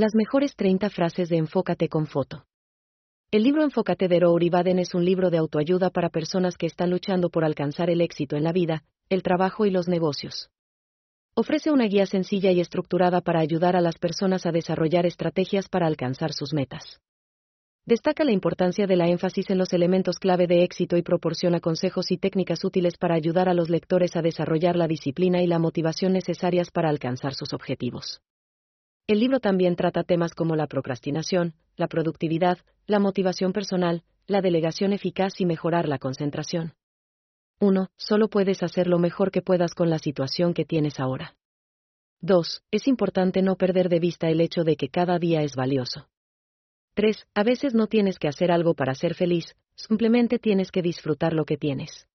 Las mejores 30 frases de Enfócate con foto. El libro Enfócate de Rory Baden es un libro de autoayuda para personas que están luchando por alcanzar el éxito en la vida, el trabajo y los negocios. Ofrece una guía sencilla y estructurada para ayudar a las personas a desarrollar estrategias para alcanzar sus metas. Destaca la importancia de la énfasis en los elementos clave de éxito y proporciona consejos y técnicas útiles para ayudar a los lectores a desarrollar la disciplina y la motivación necesarias para alcanzar sus objetivos. El libro también trata temas como la procrastinación, la productividad, la motivación personal, la delegación eficaz y mejorar la concentración. 1. Solo puedes hacer lo mejor que puedas con la situación que tienes ahora. 2. Es importante no perder de vista el hecho de que cada día es valioso. 3. A veces no tienes que hacer algo para ser feliz, simplemente tienes que disfrutar lo que tienes.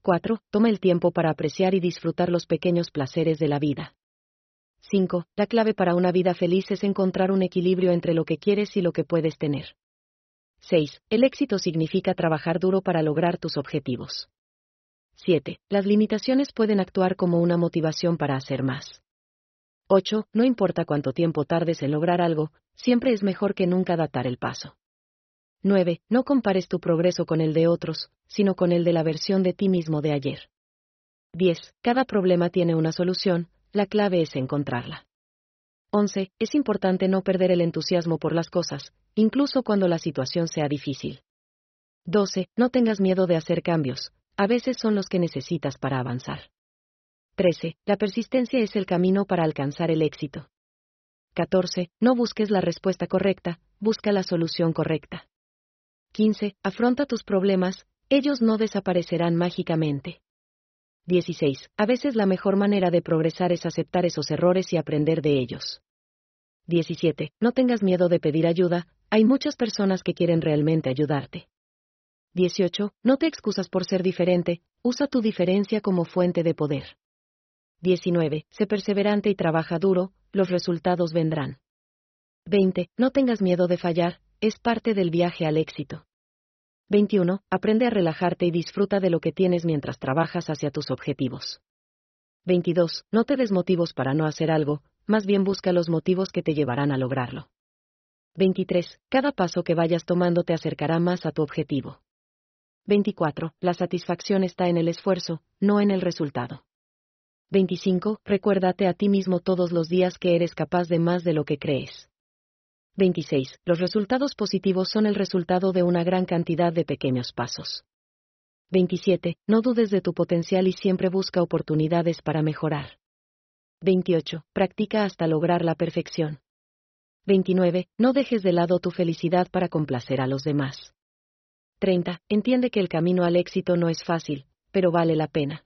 4. Toma el tiempo para apreciar y disfrutar los pequeños placeres de la vida. 5. La clave para una vida feliz es encontrar un equilibrio entre lo que quieres y lo que puedes tener. 6. El éxito significa trabajar duro para lograr tus objetivos. 7. Las limitaciones pueden actuar como una motivación para hacer más. 8. No importa cuánto tiempo tardes en lograr algo, siempre es mejor que nunca datar el paso. 9. No compares tu progreso con el de otros, sino con el de la versión de ti mismo de ayer. 10. Cada problema tiene una solución, la clave es encontrarla. 11. Es importante no perder el entusiasmo por las cosas, incluso cuando la situación sea difícil. 12. No tengas miedo de hacer cambios, a veces son los que necesitas para avanzar. 13. La persistencia es el camino para alcanzar el éxito. 14. No busques la respuesta correcta, busca la solución correcta. 15. Afronta tus problemas, ellos no desaparecerán mágicamente. 16. A veces la mejor manera de progresar es aceptar esos errores y aprender de ellos. 17. No tengas miedo de pedir ayuda, hay muchas personas que quieren realmente ayudarte. 18. No te excusas por ser diferente, usa tu diferencia como fuente de poder. 19. Sé perseverante y trabaja duro, los resultados vendrán. 20. No tengas miedo de fallar, es parte del viaje al éxito. 21. Aprende a relajarte y disfruta de lo que tienes mientras trabajas hacia tus objetivos. 22. No te des motivos para no hacer algo, más bien busca los motivos que te llevarán a lograrlo. 23. Cada paso que vayas tomando te acercará más a tu objetivo. 24. La satisfacción está en el esfuerzo, no en el resultado. 25. Recuérdate a ti mismo todos los días que eres capaz de más de lo que crees. 26. Los resultados positivos son el resultado de una gran cantidad de pequeños pasos. 27. No dudes de tu potencial y siempre busca oportunidades para mejorar. 28. Practica hasta lograr la perfección. 29. No dejes de lado tu felicidad para complacer a los demás. 30. Entiende que el camino al éxito no es fácil, pero vale la pena.